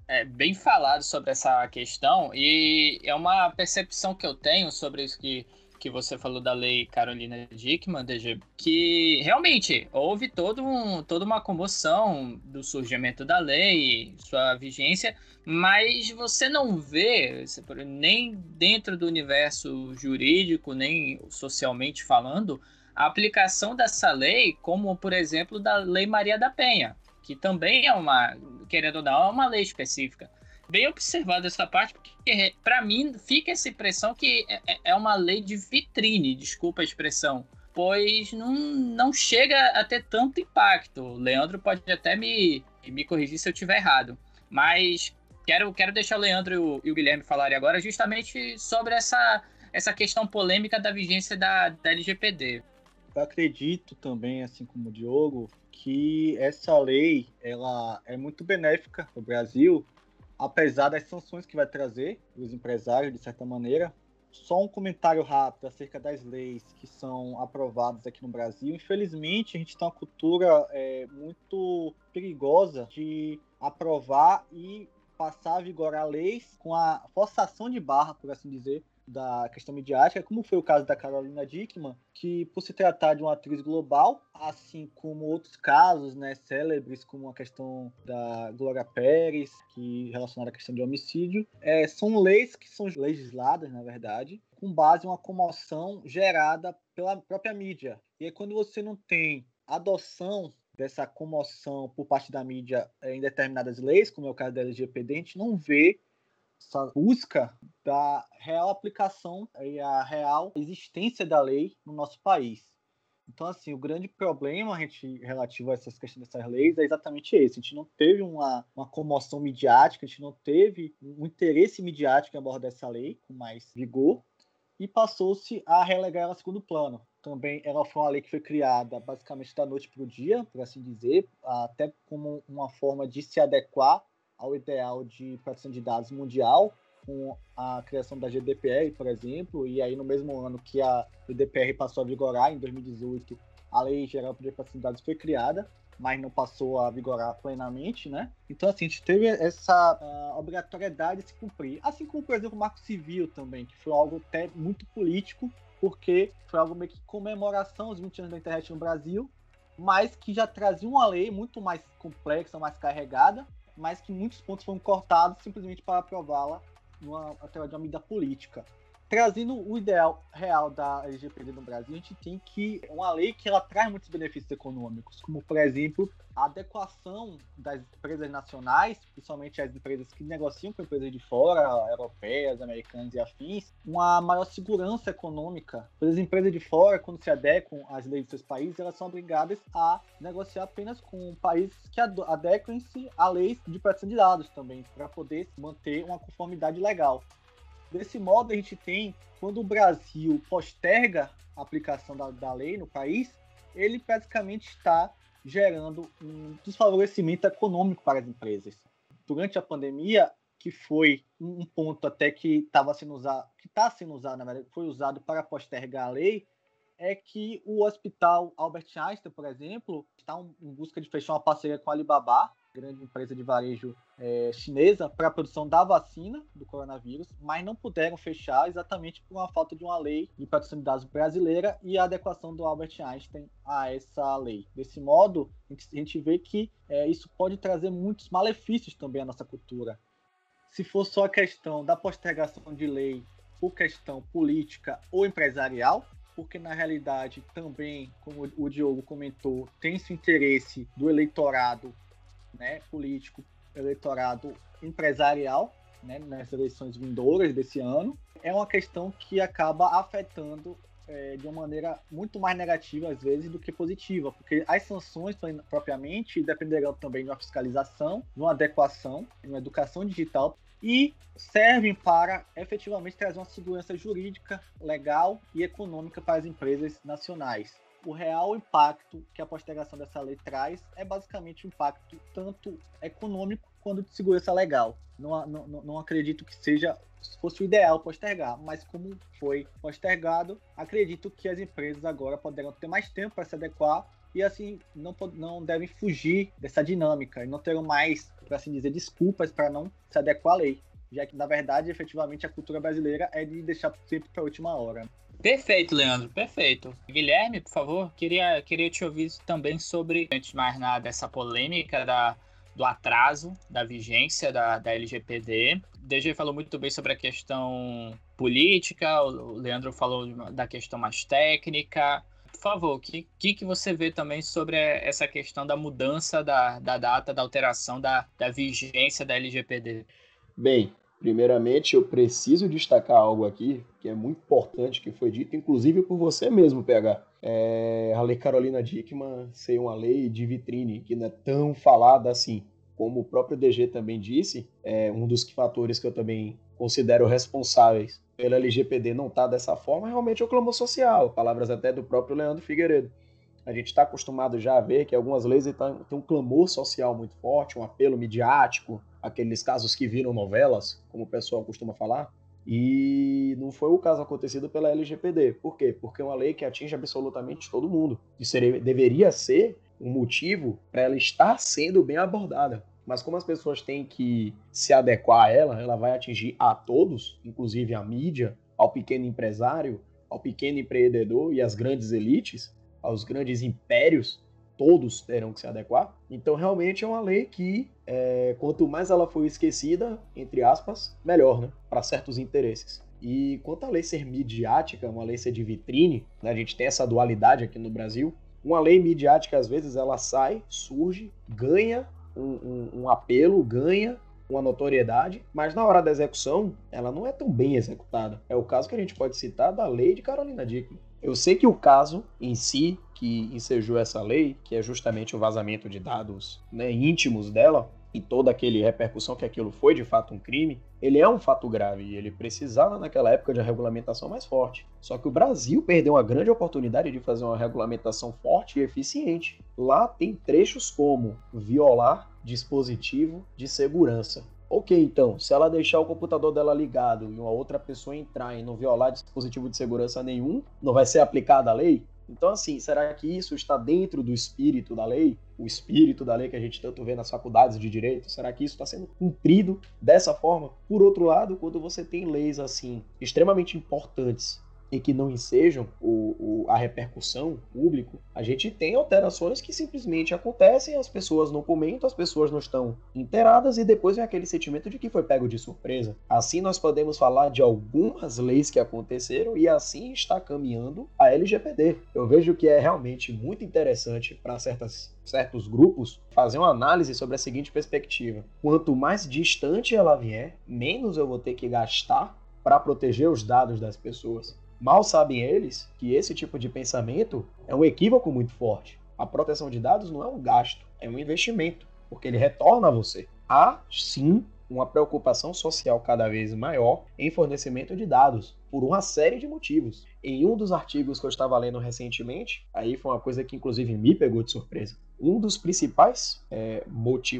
É bem falado sobre essa questão e é uma percepção que eu tenho sobre isso que que você falou da lei Carolina Dickman, DG, que realmente houve todo um, toda uma comoção do surgimento da lei, sua vigência, mas você não vê, nem dentro do universo jurídico, nem socialmente falando, a aplicação dessa lei, como por exemplo da Lei Maria da Penha, que também é uma, querendo ou não, é uma lei específica bem observado essa parte, porque para mim fica essa impressão que é, é, é uma lei de vitrine, desculpa a expressão, pois não, não chega a ter tanto impacto. O Leandro pode até me, me corrigir se eu estiver errado, mas quero, quero deixar o Leandro e o, e o Guilherme falarem agora justamente sobre essa, essa questão polêmica da vigência da, da LGPD. Eu acredito também, assim como o Diogo, que essa lei ela é muito benéfica para o Brasil, apesar das sanções que vai trazer os empresários, de certa maneira. Só um comentário rápido acerca das leis que são aprovadas aqui no Brasil. Infelizmente, a gente tem uma cultura é, muito perigosa de aprovar e passar a vigorar leis com a forçação de barra, por assim dizer, da questão midiática, como foi o caso da Carolina Dickman, que por se tratar de uma atriz global, assim como outros casos, né, célebres, como a questão da Glória Pérez, que relacionada à questão de homicídio, é, são leis que são legisladas, na verdade, com base em uma comoção gerada pela própria mídia. E aí, quando você não tem adoção dessa comoção por parte da mídia em determinadas leis, como é o caso da LGPD, a gente não vê essa busca da real aplicação e a real existência da lei no nosso país. Então, assim, o grande problema a gente, relativo a essas questões dessas leis é exatamente esse. A gente não teve uma, uma comoção midiática, a gente não teve um interesse midiático em abordar essa lei com mais vigor e passou-se a relegar ela a segundo plano. Também ela foi uma lei que foi criada basicamente da noite para o dia, por assim dizer, até como uma forma de se adequar ao ideal de proteção de dados mundial, com a criação da GDPR, por exemplo, e aí no mesmo ano que a GDPR passou a vigorar, em 2018, a Lei Geral de Proteção de Dados foi criada, mas não passou a vigorar plenamente, né? Então, assim, a gente teve essa uh, obrigatoriedade de se cumprir. Assim como, por exemplo, o Marco Civil também, que foi algo até muito político, porque foi algo meio que comemoração aos 20 anos da internet no Brasil, mas que já trazia uma lei muito mais complexa, mais carregada, mas que muitos pontos foram cortados simplesmente para aprová-la numa, através de uma medida política. Trazendo o ideal real da LGPD no Brasil, a gente tem que uma lei que ela traz muitos benefícios econômicos, como por exemplo a adequação das empresas nacionais, principalmente as empresas que negociam com empresas de fora, europeias, americanas e afins, uma maior segurança econômica. As empresas de fora, quando se adequam às leis de seus países, elas são obrigadas a negociar apenas com países que adequem-se a leis de proteção de dados também, para poder manter uma conformidade legal. Desse modo, a gente tem, quando o Brasil posterga a aplicação da, da lei no país, ele praticamente está gerando um desfavorecimento econômico para as empresas. Durante a pandemia, que foi um ponto até que estava sendo usado, que está sendo usado, na verdade, foi usado para postergar a lei, é que o Hospital Albert Einstein, por exemplo, está em busca de fechar uma parceria com a Alibaba grande empresa de varejo é, chinesa, para a produção da vacina do coronavírus, mas não puderam fechar exatamente por uma falta de uma lei de proteção brasileira e a adequação do Albert Einstein a essa lei. Desse modo, a gente vê que é, isso pode trazer muitos malefícios também à nossa cultura. Se for só a questão da postergação de lei por questão política ou empresarial, porque na realidade também, como o Diogo comentou, tem esse interesse do eleitorado né, político, eleitorado empresarial né, nas eleições vindouras desse ano, é uma questão que acaba afetando é, de uma maneira muito mais negativa, às vezes, do que positiva, porque as sanções, propriamente, dependerão também de uma fiscalização, de uma adequação, de uma educação digital e servem para efetivamente trazer uma segurança jurídica, legal e econômica para as empresas nacionais o real impacto que a postergação dessa lei traz é basicamente um impacto tanto econômico quanto de segurança legal. Não, não, não acredito que seja fosse o ideal postergar, mas como foi postergado, acredito que as empresas agora poderão ter mais tempo para se adequar e assim não, não devem fugir dessa dinâmica e não terão mais, para assim dizer, desculpas para não se adequar à lei, já que na verdade, efetivamente, a cultura brasileira é de deixar sempre para a última hora. Perfeito, Leandro, perfeito. Guilherme, por favor, queria, queria te ouvir também sobre, antes de mais nada, essa polêmica da, do atraso da vigência da, da LGPD. O DG falou muito bem sobre a questão política, o Leandro falou da questão mais técnica. Por favor, o que, que, que você vê também sobre essa questão da mudança da, da data, da alteração da, da vigência da LGPD? Bem, Primeiramente, eu preciso destacar algo aqui que é muito importante, que foi dito, inclusive por você mesmo, PH. É, a Lei Carolina Dickman ser uma lei de vitrine, que não é tão falada assim. Como o próprio DG também disse, é um dos fatores que eu também considero responsáveis pela LGPD não estar tá dessa forma, realmente é o clamor social, palavras até do próprio Leandro Figueiredo. A gente está acostumado já a ver que algumas leis têm um clamor social muito forte, um apelo midiático, aqueles casos que viram novelas, como o pessoal costuma falar. E não foi o caso acontecido pela LGPD. Por quê? Porque é uma lei que atinge absolutamente todo mundo. E seria, deveria ser um motivo para ela estar sendo bem abordada. Mas como as pessoas têm que se adequar a ela, ela vai atingir a todos, inclusive a mídia, ao pequeno empresário, ao pequeno empreendedor e às grandes elites, aos grandes impérios, todos terão que se adequar. Então, realmente é uma lei que, é, quanto mais ela for esquecida, entre aspas, melhor, né? Para certos interesses. E quanto à lei ser midiática, uma lei ser de vitrine, né? a gente tem essa dualidade aqui no Brasil. Uma lei midiática, às vezes, ela sai, surge, ganha um, um, um apelo, ganha uma notoriedade, mas na hora da execução, ela não é tão bem executada. É o caso que a gente pode citar da lei de Carolina Dickman. Eu sei que o caso em si que ensejou essa lei, que é justamente o vazamento de dados né, íntimos dela, e toda aquele repercussão que aquilo foi de fato um crime, ele é um fato grave e ele precisava naquela época de uma regulamentação mais forte. Só que o Brasil perdeu uma grande oportunidade de fazer uma regulamentação forte e eficiente. Lá tem trechos como violar dispositivo de segurança. Ok, então, se ela deixar o computador dela ligado e uma outra pessoa entrar e não violar dispositivo de segurança nenhum, não vai ser aplicada a lei? Então, assim, será que isso está dentro do espírito da lei? O espírito da lei que a gente tanto vê nas faculdades de direito? Será que isso está sendo cumprido dessa forma? Por outro lado, quando você tem leis assim extremamente importantes e que não ensejam o, o, a repercussão público, a gente tem alterações que simplesmente acontecem, as pessoas não comentam, as pessoas não estão inteiradas e depois vem aquele sentimento de que foi pego de surpresa. Assim nós podemos falar de algumas leis que aconteceram e assim está caminhando a LGPD. Eu vejo que é realmente muito interessante para certas certos grupos fazer uma análise sobre a seguinte perspectiva: quanto mais distante ela vier, menos eu vou ter que gastar para proteger os dados das pessoas. Mal sabem eles que esse tipo de pensamento é um equívoco muito forte. A proteção de dados não é um gasto, é um investimento, porque ele retorna a você. Há sim uma preocupação social cada vez maior em fornecimento de dados, por uma série de motivos. Em um dos artigos que eu estava lendo recentemente, aí foi uma coisa que inclusive me pegou de surpresa. Um dos principais é,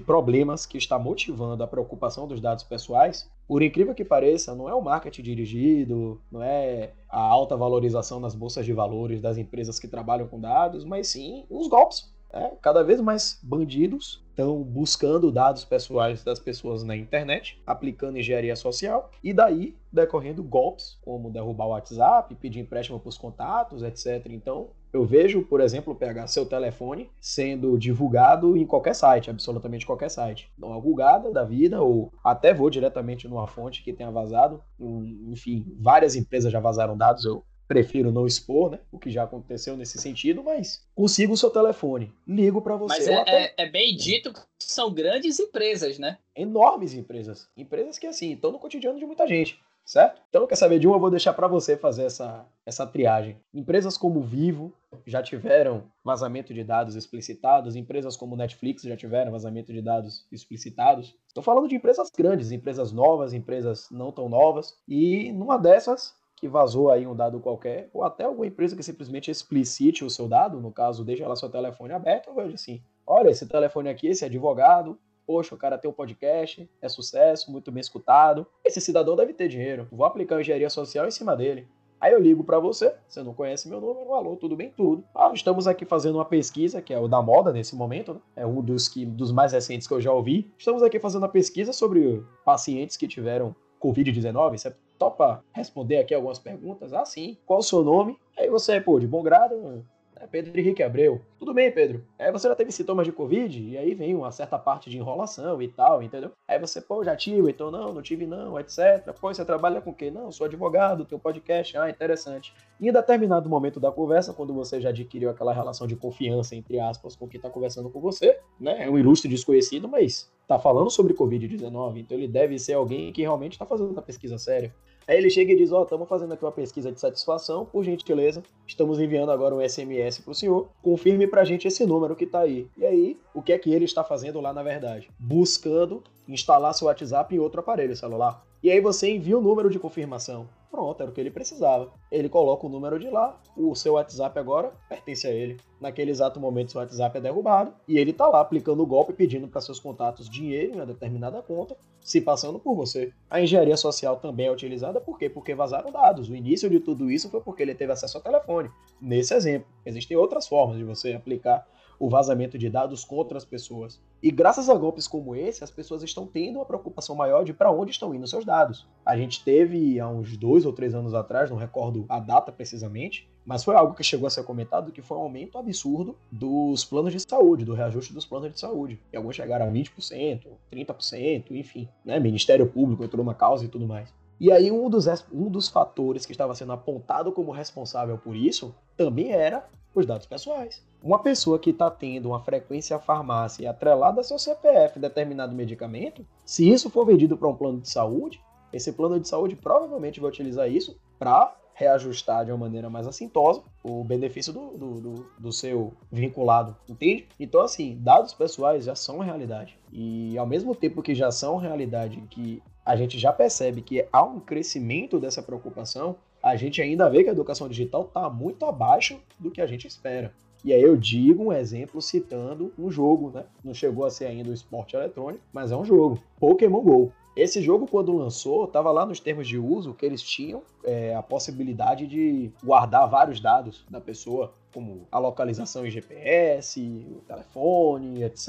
problemas que está motivando a preocupação dos dados pessoais, por incrível que pareça, não é o marketing dirigido, não é a alta valorização nas bolsas de valores das empresas que trabalham com dados, mas sim os golpes. É, cada vez mais bandidos estão buscando dados pessoais das pessoas na internet, aplicando engenharia social, e daí decorrendo golpes, como derrubar o WhatsApp, pedir empréstimo para os contatos, etc. Então, eu vejo, por exemplo, pegar seu telefone sendo divulgado em qualquer site, absolutamente qualquer site. Dá uma bugada da vida, ou até vou diretamente numa fonte que tenha vazado. Enfim, várias empresas já vazaram dados, eu prefiro não expor, né? O que já aconteceu nesse sentido, mas consigo o seu telefone, ligo para você. Mas é, até... é, é, bem dito que são grandes empresas, né? Enormes empresas. Empresas que, assim, estão no cotidiano de muita gente, certo? Então, quer saber de uma, eu vou deixar para você fazer essa, essa triagem. Empresas como Vivo já tiveram vazamento de dados explicitados, empresas como Netflix já tiveram vazamento de dados explicitados. Estou falando de empresas grandes, empresas novas, empresas não tão novas, e numa dessas que vazou aí um dado qualquer, ou até alguma empresa que simplesmente explicite o seu dado, no caso, deixa lá seu telefone aberto, eu vejo assim, olha, esse telefone aqui, esse advogado, poxa, o cara tem um podcast, é sucesso, muito bem escutado, esse cidadão deve ter dinheiro, vou aplicar engenharia social em cima dele. Aí eu ligo para você, você não conhece meu número, alô, tudo bem? Tudo. Ah, estamos aqui fazendo uma pesquisa, que é o da moda nesse momento, né? é um dos, que, dos mais recentes que eu já ouvi. Estamos aqui fazendo uma pesquisa sobre pacientes que tiveram Covid-19, você topa responder aqui algumas perguntas? Ah, sim. Qual o seu nome? Aí você, pô, de bom grado, é Pedro Henrique Abreu. Tudo bem, Pedro. Aí você já teve sintomas de Covid, e aí vem uma certa parte de enrolação e tal, entendeu? Aí você, pô, já tive, então não, não tive não, etc. Pô, você trabalha com quê? Não, sou advogado, teu podcast, ah, interessante. E em determinado momento da conversa, quando você já adquiriu aquela relação de confiança, entre aspas, com quem está conversando com você, né? É um ilustre desconhecido, mas tá falando sobre Covid-19, então ele deve ser alguém que realmente está fazendo uma pesquisa séria. Aí ele chega e diz: Ó, oh, estamos fazendo aqui uma pesquisa de satisfação, por gentileza, estamos enviando agora um SMS para o senhor, confirme para a gente esse número que está aí. E aí, o que é que ele está fazendo lá na verdade? Buscando instalar seu WhatsApp em outro aparelho celular. E aí você envia o número de confirmação. Pronto, era o que ele precisava. Ele coloca o número de lá, o seu WhatsApp agora pertence a ele. Naquele exato momento, seu WhatsApp é derrubado e ele tá lá aplicando o golpe, pedindo para seus contatos dinheiro em uma determinada conta, se passando por você. A engenharia social também é utilizada por quê? Porque vazaram dados. O início de tudo isso foi porque ele teve acesso ao telefone. Nesse exemplo, existem outras formas de você aplicar o vazamento de dados contra as pessoas. E graças a golpes como esse, as pessoas estão tendo uma preocupação maior de para onde estão indo seus dados. A gente teve há uns dois ou três anos atrás, não recordo a data precisamente, mas foi algo que chegou a ser comentado que foi um aumento absurdo dos planos de saúde, do reajuste dos planos de saúde. E alguns chegaram a 20%, 30%, enfim. Né? Ministério Público entrou na causa e tudo mais. E aí um dos, um dos fatores que estava sendo apontado como responsável por isso também era os dados pessoais. uma pessoa que está tendo uma frequência à farmácia atrelada a seu CPF determinado medicamento, se isso for vendido para um plano de saúde, esse plano de saúde provavelmente vai utilizar isso para reajustar de uma maneira mais assintosa o benefício do, do, do, do, seu vinculado, entende? Então, assim, dados pessoais já são realidade. E ao mesmo tempo que já são realidade, que a gente já percebe que há um crescimento dessa preocupação, a gente ainda vê que a educação digital está muito abaixo do que a gente espera. E aí eu digo um exemplo citando um jogo, né? Não chegou a ser ainda um esporte eletrônico, mas é um jogo. Pokémon GO. Esse jogo, quando lançou, estava lá nos termos de uso que eles tinham é, a possibilidade de guardar vários dados da pessoa como a localização em GPS, o telefone, etc.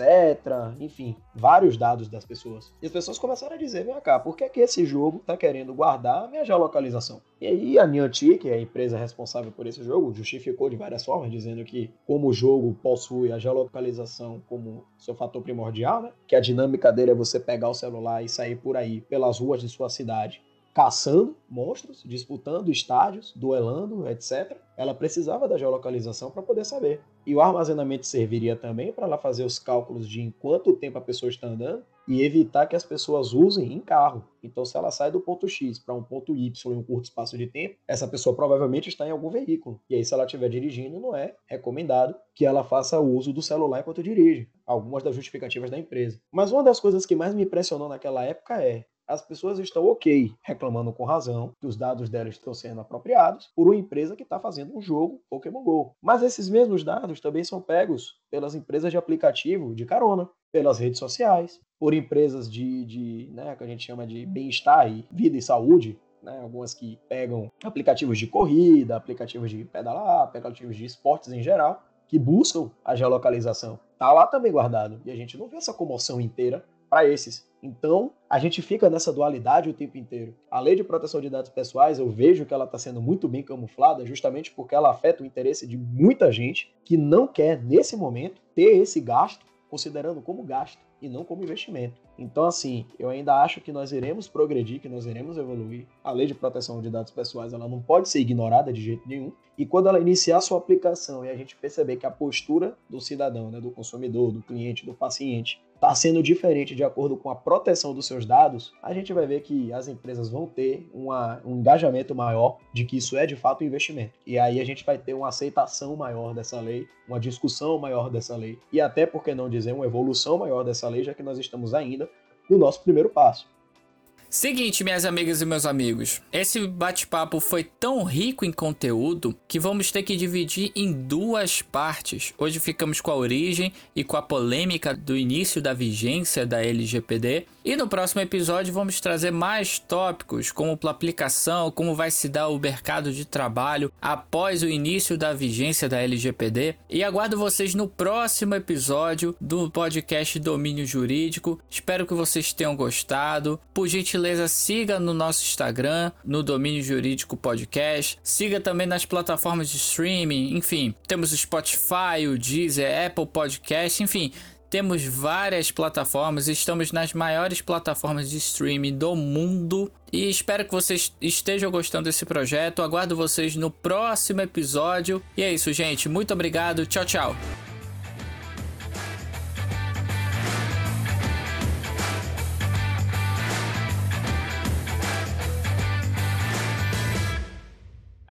Enfim, vários dados das pessoas. E as pessoas começaram a dizer: vem cá, por que, que esse jogo está querendo guardar a minha geolocalização? E aí a Niantic, que é a empresa responsável por esse jogo, justificou de várias formas, dizendo que como o jogo possui a geolocalização como seu fator primordial, né? Que a dinâmica dele é você pegar o celular e sair por aí pelas ruas de sua cidade caçando monstros, disputando estádios, duelando, etc. Ela precisava da geolocalização para poder saber. E o armazenamento serviria também para ela fazer os cálculos de em quanto tempo a pessoa está andando e evitar que as pessoas usem em carro. Então, se ela sai do ponto X para um ponto Y em um curto espaço de tempo, essa pessoa provavelmente está em algum veículo. E aí, se ela estiver dirigindo, não é recomendado que ela faça uso do celular enquanto dirige. Algumas das justificativas da empresa. Mas uma das coisas que mais me impressionou naquela época é as pessoas estão ok, reclamando com razão que os dados delas estão sendo apropriados por uma empresa que está fazendo um jogo Pokémon GO. Mas esses mesmos dados também são pegos pelas empresas de aplicativo de carona, pelas redes sociais, por empresas de, de né, que a gente chama de bem-estar e vida e saúde, né, algumas que pegam aplicativos de corrida, aplicativos de pedalar, aplicativos de esportes em geral, que buscam a geolocalização. Tá lá também guardado. E a gente não vê essa comoção inteira para esses. Então, a gente fica nessa dualidade o tempo inteiro. A lei de proteção de dados pessoais, eu vejo que ela está sendo muito bem camuflada, justamente porque ela afeta o interesse de muita gente que não quer, nesse momento, ter esse gasto, considerando como gasto e não como investimento. Então, assim, eu ainda acho que nós iremos progredir, que nós iremos evoluir. A lei de proteção de dados pessoais ela não pode ser ignorada de jeito nenhum. E quando ela iniciar sua aplicação e a gente perceber que a postura do cidadão, né, do consumidor, do cliente, do paciente, está sendo diferente de acordo com a proteção dos seus dados, a gente vai ver que as empresas vão ter uma, um engajamento maior de que isso é de fato um investimento. E aí a gente vai ter uma aceitação maior dessa lei, uma discussão maior dessa lei e até, por que não dizer, uma evolução maior dessa lei, já que nós estamos ainda no nosso primeiro passo. Seguinte, minhas amigas e meus amigos, esse bate-papo foi tão rico em conteúdo que vamos ter que dividir em duas partes. Hoje ficamos com a origem e com a polêmica do início da vigência da LGPD e no próximo episódio vamos trazer mais tópicos, como a aplicação, como vai se dar o mercado de trabalho após o início da vigência da LGPD. E aguardo vocês no próximo episódio do podcast Domínio Jurídico. Espero que vocês tenham gostado. Por gentileza, siga no nosso Instagram, no Domínio Jurídico Podcast. Siga também nas plataformas de streaming. Enfim, temos o Spotify, o Deezer, Apple Podcast, enfim temos várias plataformas, estamos nas maiores plataformas de streaming do mundo e espero que vocês estejam gostando desse projeto. Aguardo vocês no próximo episódio. E é isso, gente. Muito obrigado. Tchau, tchau.